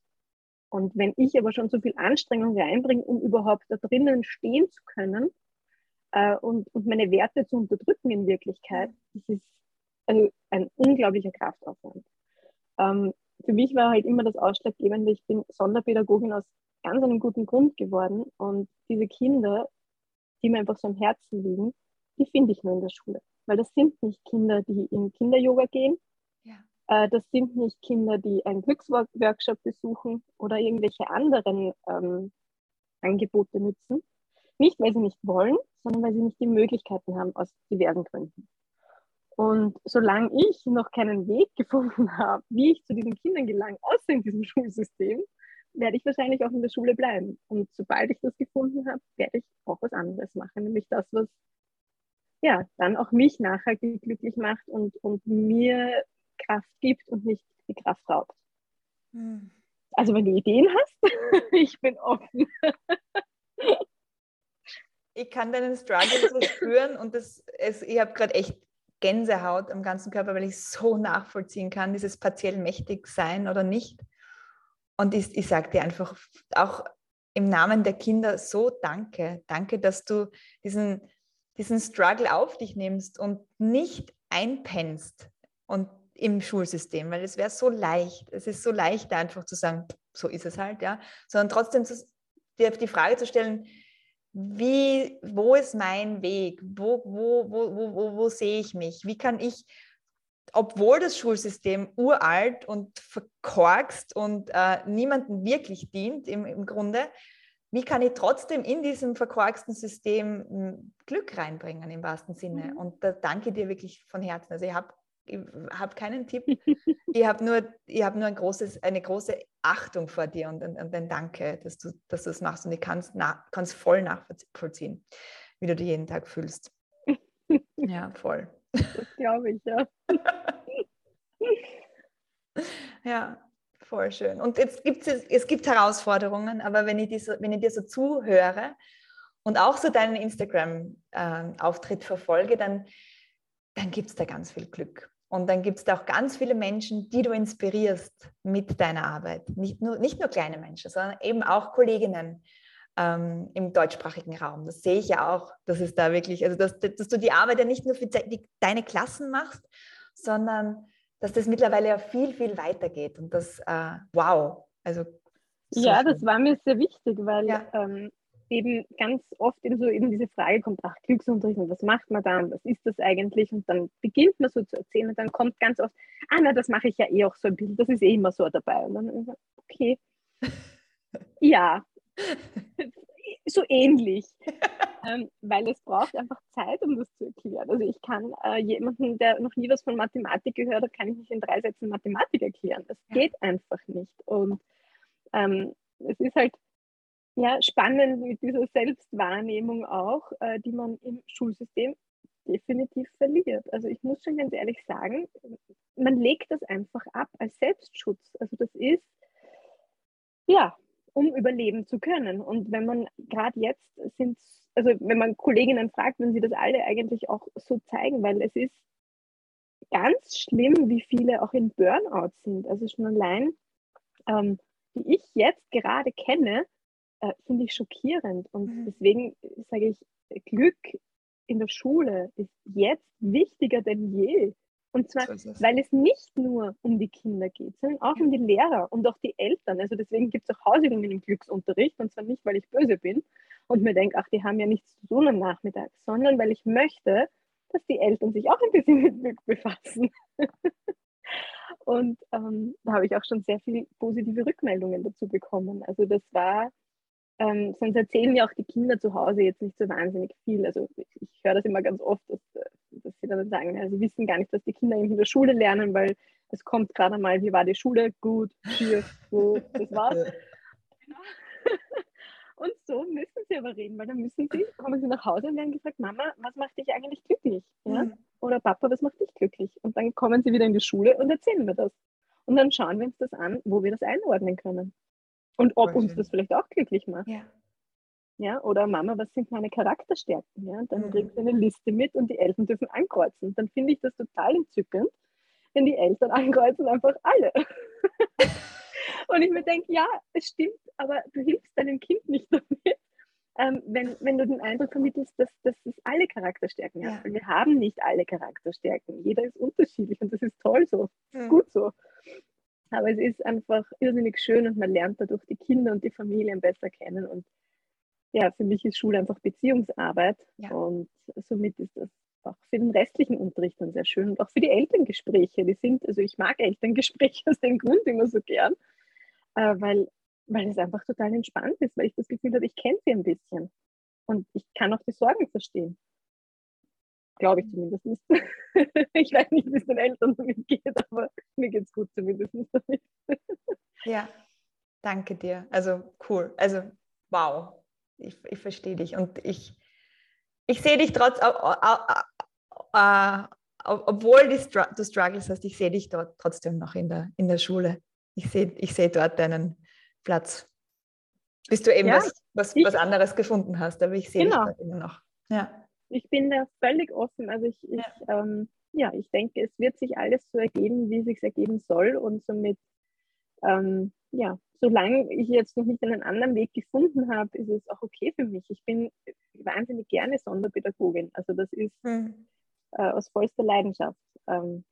Und wenn ich aber schon so viel Anstrengung reinbringe, um überhaupt da drinnen stehen zu können äh, und, und meine Werte zu unterdrücken in Wirklichkeit, das ist also ein unglaublicher Kraftaufwand. Ähm, für mich war halt immer das Ausschlaggebende, ich bin Sonderpädagogin aus ganz einem guten Grund geworden und diese Kinder, die mir einfach so am Herzen liegen, die finde ich nur in der Schule. Weil das sind nicht Kinder, die in Kinder-Yoga gehen. Ja. Äh, das sind nicht Kinder, die einen Glücksworkshop besuchen oder irgendwelche anderen ähm, Angebote nutzen. Nicht, weil sie nicht wollen, sondern weil sie nicht die Möglichkeiten haben, aus diversen Gründen. Und solange ich noch keinen Weg (laughs) gefunden habe, wie ich zu diesen Kindern gelange, außer in diesem (laughs) Schulsystem, werde ich wahrscheinlich auch in der Schule bleiben. Und sobald ich das gefunden habe, werde ich auch was anderes machen, nämlich das, was ja dann auch mich nachhaltig glücklich macht und, und mir Kraft gibt und nicht die Kraft raubt. Hm. Also wenn du Ideen hast, (laughs) ich bin offen. Ich kann deinen Struggle so spüren und das, es, ich habe gerade echt Gänsehaut am ganzen Körper, weil ich so nachvollziehen kann, dieses partiell mächtig sein oder nicht. Und ich, ich sage dir einfach auch im Namen der Kinder so danke. Danke, dass du diesen, diesen Struggle auf dich nimmst und nicht einpennst und im Schulsystem, weil es wäre so leicht. Es ist so leicht, einfach zu sagen, so ist es halt, ja. Sondern trotzdem zu, dir die Frage zu stellen, wie, wo ist mein Weg? Wo, wo, wo, wo, wo, wo sehe ich mich? Wie kann ich, obwohl das Schulsystem uralt und verkorkst und äh, niemandem wirklich dient im, im Grunde, wie kann ich trotzdem in diesem verkorksten System hm, Glück reinbringen im wahrsten Sinne? Mhm. Und da danke dir wirklich von Herzen. Also ich habe ich habe keinen Tipp. (laughs) ich habe nur, ich hab nur ein großes, eine große Achtung vor dir und, und, und ein Danke, dass du, dass du das machst. Und ich kann es voll nachvollziehen, wie du dich jeden Tag fühlst. (laughs) ja, voll. Das glaube ich, ja. (laughs) ja, voll schön. Und jetzt gibt es, es gibt Herausforderungen, aber wenn ich, dir so, wenn ich dir so zuhöre und auch so deinen Instagram-Auftritt äh, verfolge, dann, dann gibt es da ganz viel Glück. Und dann gibt es da auch ganz viele Menschen, die du inspirierst mit deiner Arbeit. Nicht nur, nicht nur kleine Menschen, sondern eben auch Kolleginnen ähm, im deutschsprachigen Raum. Das sehe ich ja auch, dass es da wirklich, also dass, dass du die Arbeit ja nicht nur für die, deine Klassen machst, sondern dass das mittlerweile ja viel, viel weitergeht. Und das, äh, wow. Also so ja, schön. das war mir sehr wichtig, weil ja. ähm, eben ganz oft eben so eben diese Frage kommt, ach, Glücksunterricht, und was macht man dann, was ist das eigentlich? Und dann beginnt man so zu erzählen und dann kommt ganz oft, ah, na, das mache ich ja eh auch so ein bisschen, das ist eh immer so dabei. Und dann, okay, (laughs) ja, so ähnlich, ähm, weil es braucht einfach Zeit, um das zu erklären. Also ich kann äh, jemanden, der noch nie was von Mathematik gehört hat, kann ich nicht in drei Sätzen Mathematik erklären. Das geht einfach nicht. Und ähm, es ist halt ja, spannend mit dieser Selbstwahrnehmung auch, äh, die man im Schulsystem definitiv verliert. Also ich muss schon ganz ehrlich sagen, man legt das einfach ab als Selbstschutz. Also das ist, ja, um überleben zu können. Und wenn man gerade jetzt sind, also wenn man Kolleginnen fragt, wenn sie das alle eigentlich auch so zeigen, weil es ist ganz schlimm, wie viele auch in Burnout sind. Also schon allein, ähm, die ich jetzt gerade kenne, äh, finde ich schockierend. Und mhm. deswegen sage ich, Glück in der Schule ist jetzt wichtiger denn je. Und zwar, so weil es nicht nur um die Kinder geht, sondern auch um die Lehrer und auch die Eltern. Also deswegen gibt es auch Hausübungen im Glücksunterricht. Und zwar nicht, weil ich böse bin und mir denke, ach, die haben ja nichts zu tun am Nachmittag, sondern weil ich möchte, dass die Eltern sich auch ein bisschen mit Glück befassen. (laughs) und ähm, da habe ich auch schon sehr viele positive Rückmeldungen dazu bekommen. Also das war ähm, sonst erzählen ja auch die Kinder zu Hause jetzt nicht so wahnsinnig viel. Also ich, ich höre das immer ganz oft, dass dass sie dann sagen, ja, sie wissen gar nicht, was die Kinder in der Schule lernen, weil es kommt gerade mal, wie war die Schule? Gut, hier, so, das war's. (laughs) Und so müssen sie aber reden, weil dann müssen sie, kommen sie nach Hause und werden gefragt, Mama, was macht dich eigentlich glücklich? Ja? Mhm. Oder Papa, was macht dich glücklich? Und dann kommen sie wieder in die Schule und erzählen mir das. Und dann schauen wir uns das an, wo wir das einordnen können. Und ob uns das vielleicht auch glücklich macht. Ja. Ja, oder Mama, was sind meine Charakterstärken? Ja, dann mhm. bringt eine Liste mit und die Eltern dürfen ankreuzen. Dann finde ich das total entzückend, wenn die Eltern (laughs) ankreuzen einfach alle. (laughs) und ich mir denke, ja, es stimmt, aber du hilfst deinem Kind nicht (laughs) damit, ähm, wenn, wenn du den Eindruck vermittelst, dass, dass es alle Charakterstärken ja. hat. wir haben nicht alle Charakterstärken. Jeder ist unterschiedlich und das ist toll so. Das ist mhm. gut so. Aber es ist einfach irrsinnig schön und man lernt dadurch die Kinder und die Familien besser kennen. Und ja, für mich ist Schule einfach Beziehungsarbeit. Ja. Und somit ist das auch für den restlichen Unterricht dann sehr schön. Und auch für die Elterngespräche. Die sind, also ich mag Elterngespräche (laughs) aus dem Grund immer so gern, äh, weil, weil es einfach total entspannt ist, weil ich das Gefühl habe, ich kenne sie ein bisschen. Und ich kann auch die Sorgen verstehen. Glaube ich zumindest nicht. (laughs) ich weiß nicht, wie es den Eltern damit geht, aber mir geht es gut zumindest damit. ja, danke dir. Also cool. Also wow, ich, ich verstehe dich. Und ich, ich sehe dich trotz, äh, obwohl du Struggles hast, ich sehe dich dort trotzdem noch in der, in der Schule. Ich sehe ich seh dort deinen Platz. Bis du eben ja, was, was, ich, was anderes gefunden hast, aber ich sehe genau. dich dort immer noch. Ja ich bin da völlig offen. Also ich, ich ja. Ähm, ja, ich denke, es wird sich alles so ergeben, wie es sich ergeben soll. Und somit, ähm, ja, solange ich jetzt noch nicht einen anderen Weg gefunden habe, ist es auch okay für mich. Ich bin wahnsinnig gerne Sonderpädagogin. Also das ist hm. äh, aus vollster Leidenschaft. Ähm,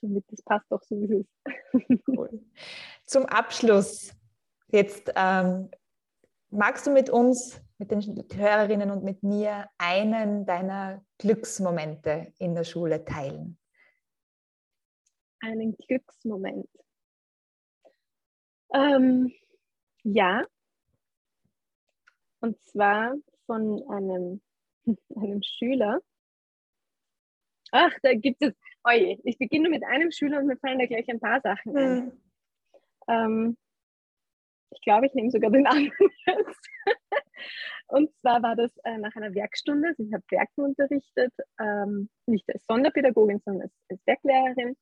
somit, das passt auch so, wie es ist. Cool. Zum Abschluss jetzt ähm, magst du mit uns mit den Hörerinnen und mit mir einen deiner Glücksmomente in der Schule teilen? Einen Glücksmoment. Ähm, ja. Und zwar von einem, (laughs) einem Schüler. Ach, da gibt es, oje, ich beginne mit einem Schüler und mir fallen da gleich ein paar Sachen ein. Hm. Ähm, ich glaube, ich nehme sogar den anderen (laughs) jetzt. Und zwar war das äh, nach einer Werkstunde. Also ich habe Werken unterrichtet, ähm, nicht als Sonderpädagogin, sondern als, als Werklehrerin.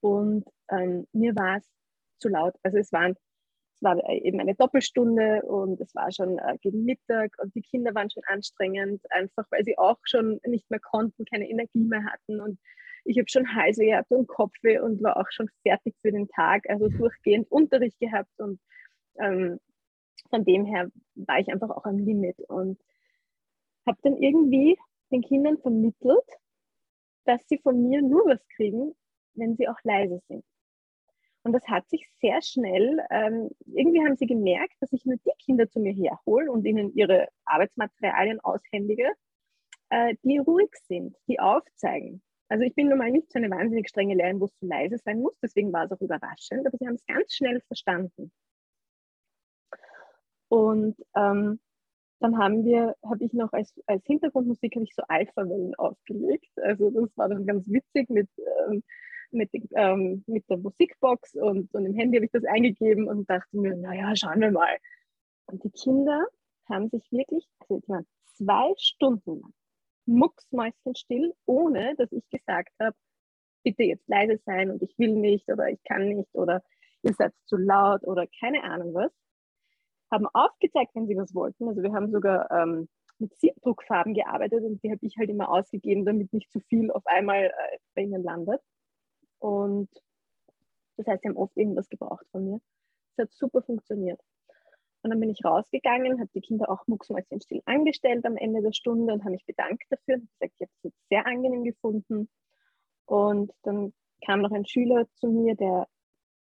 Und ähm, mir war es zu laut. Also es, waren, es war eben eine Doppelstunde und es war schon äh, gegen Mittag und die Kinder waren schon anstrengend, einfach weil sie auch schon nicht mehr konnten, keine Energie mehr hatten. Und ich habe schon Halse gehabt und Kopfweh und war auch schon fertig für den Tag. Also durchgehend Unterricht gehabt und ähm, von dem her war ich einfach auch am Limit und habe dann irgendwie den Kindern vermittelt, dass sie von mir nur was kriegen, wenn sie auch leise sind. Und das hat sich sehr schnell, ähm, irgendwie haben sie gemerkt, dass ich nur die Kinder zu mir herhole und ihnen ihre Arbeitsmaterialien aushändige, äh, die ruhig sind, die aufzeigen. Also ich bin nun mal nicht so eine wahnsinnig strenge Lehrerin, wo es zu leise sein muss, deswegen war es auch überraschend, aber sie haben es ganz schnell verstanden. Und ähm, dann haben wir, habe ich noch als, als Hintergrundmusik ich so Alpha-Wellen aufgelegt. Also das war dann ganz witzig mit, ähm, mit, ähm, mit der Musikbox und, und im Handy habe ich das eingegeben und dachte mir, naja, schauen wir mal. Und die Kinder haben sich wirklich, also die waren zwei Stunden lang mucksmäuschenstill, ohne dass ich gesagt habe, bitte jetzt leise sein und ich will nicht oder ich kann nicht oder ihr seid zu laut oder keine Ahnung was haben aufgezeigt, wenn sie was wollten. Also wir haben sogar ähm, mit Siebdruckfarben gearbeitet und die habe ich halt immer ausgegeben, damit nicht zu viel auf einmal äh, bei ihnen landet. Und das heißt, sie haben oft irgendwas gebraucht von mir. Es hat super funktioniert. Und dann bin ich rausgegangen, habe die Kinder auch mucksmäuschenstill angestellt am Ende der Stunde und habe mich bedankt dafür gesagt, ich habe es jetzt sehr angenehm gefunden. Und dann kam noch ein Schüler zu mir, der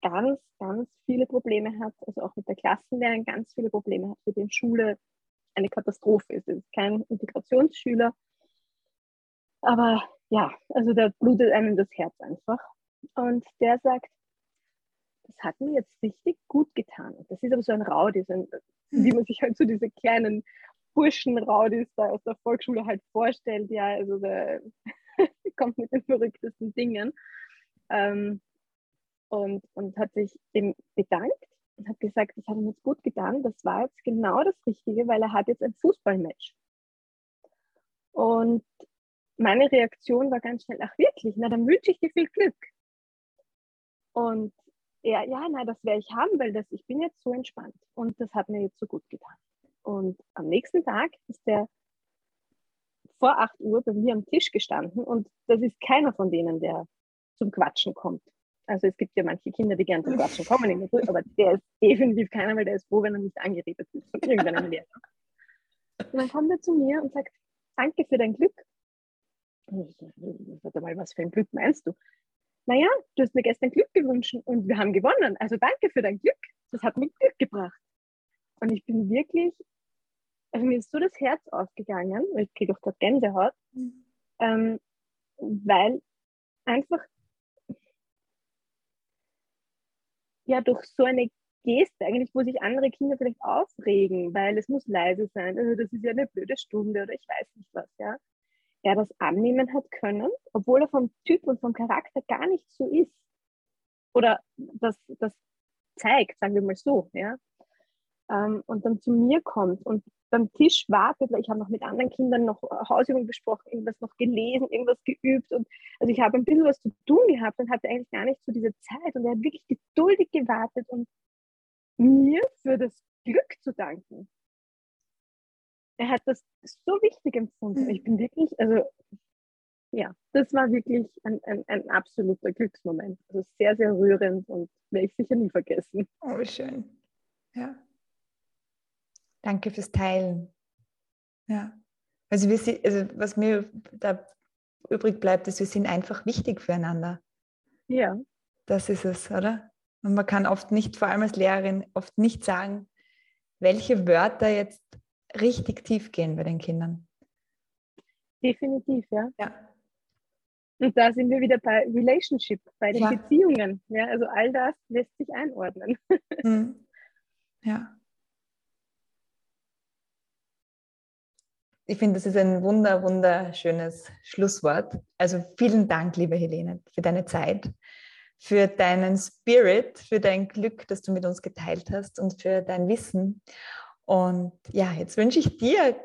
ganz, ganz viele Probleme hat, also auch mit der Klassenlehrerin ganz viele Probleme hat, für den Schule eine Katastrophe ist. Es ist kein Integrationsschüler. Aber ja, also da blutet einem das Herz einfach. Und der sagt, das hat mir jetzt richtig gut getan. Das ist aber so ein Raudi, so ein, wie man sich halt so diese kleinen Burschenraudis da aus der Volksschule halt vorstellt. Ja, also der, (laughs) kommt mit den verrücktesten Dingen. Ähm, und, und hat sich eben bedankt und hat gesagt, das hat ihm jetzt gut getan. Das war jetzt genau das Richtige, weil er hat jetzt ein Fußballmatch. Und meine Reaktion war ganz schnell, ach wirklich, na dann wünsche ich dir viel Glück. Und er, ja, na, das werde ich haben, weil das, ich bin jetzt so entspannt. Und das hat mir jetzt so gut getan. Und am nächsten Tag ist der vor 8 Uhr bei mir am Tisch gestanden und das ist keiner von denen, der zum Quatschen kommt. Also es gibt ja manche Kinder, die gerne zum Quatschen kommen in der Früh, aber der ist definitiv keiner, weil der ist froh, wenn er nicht angeredet wird von irgendeinem Lehrer. (laughs) Und dann kommt er zu mir und sagt, danke für dein Glück. Und ich sage, mal, was für ein Glück meinst du? Naja, du hast mir gestern Glück gewünscht und wir haben gewonnen. Also danke für dein Glück. Das hat mir Glück gebracht. Und ich bin wirklich, also mir ist so das Herz aufgegangen, ich kriege auch gerade Gänsehaut, mhm. ähm, weil einfach ja durch so eine Geste eigentlich, wo sich andere Kinder vielleicht aufregen, weil es muss leise sein, also das ist ja eine blöde Stunde oder ich weiß nicht was, ja. Er das annehmen hat können, obwohl er vom Typ und vom Charakter gar nicht so ist. Oder das, das zeigt, sagen wir mal so, ja. Ähm, und dann zu mir kommt und beim Tisch wartet, weil ich habe noch mit anderen Kindern noch Hausübungen besprochen, irgendwas noch gelesen, irgendwas geübt und also ich habe ein bisschen was zu tun gehabt und hatte eigentlich gar nicht so diese Zeit und er hat wirklich geduldig gewartet und mir für das Glück zu danken. Er hat das so wichtig empfunden. Ich bin wirklich, also ja, das war wirklich ein, ein, ein absoluter Glücksmoment. Also sehr, sehr rührend und werde ich sicher nie vergessen. Oh, schön. Ja. Danke fürs Teilen. Ja. Also, wir, also was mir da übrig bleibt, ist, wir sind einfach wichtig füreinander. Ja. Das ist es, oder? Und man kann oft nicht, vor allem als Lehrerin, oft nicht sagen, welche Wörter jetzt richtig tief gehen bei den Kindern. Definitiv, ja. Ja. Und da sind wir wieder bei Relationship, bei den ja. Beziehungen. Ja, also all das lässt sich einordnen. (laughs) Mhm. Ja. ich finde, das ist ein wunder, wunderschönes Schlusswort. Also vielen Dank, liebe Helene, für deine Zeit, für deinen Spirit, für dein Glück, das du mit uns geteilt hast und für dein Wissen. Und ja, jetzt wünsche ich dir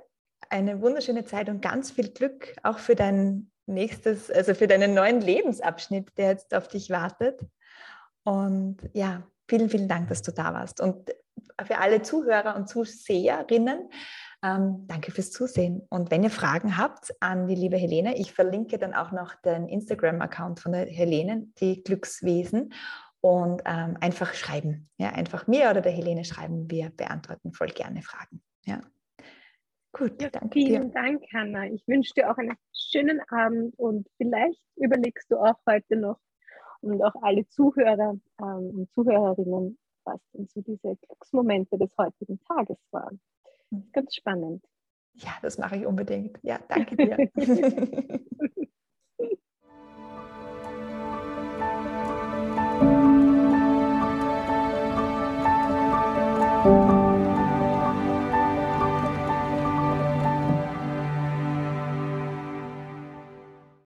eine wunderschöne Zeit und ganz viel Glück auch für dein nächstes, also für deinen neuen Lebensabschnitt, der jetzt auf dich wartet. Und ja, vielen, vielen Dank, dass du da warst. Und für alle Zuhörer und Zuseherinnen, ähm, danke fürs Zusehen. Und wenn ihr Fragen habt an die liebe Helene, ich verlinke dann auch noch den Instagram-Account von der Helene, die Glückswesen. Und ähm, einfach schreiben. Ja, einfach mir oder der Helene schreiben. Wir beantworten voll gerne Fragen. Ja. Gut, ja, danke Vielen dir. Dank, Hanna. Ich wünsche dir auch einen schönen Abend und vielleicht überlegst du auch heute noch und auch alle Zuhörer ähm, und Zuhörerinnen, was denn so diese Glücksmomente des heutigen Tages waren. Ganz spannend. Ja, das mache ich unbedingt. Ja, danke (laughs) dir. (laughs)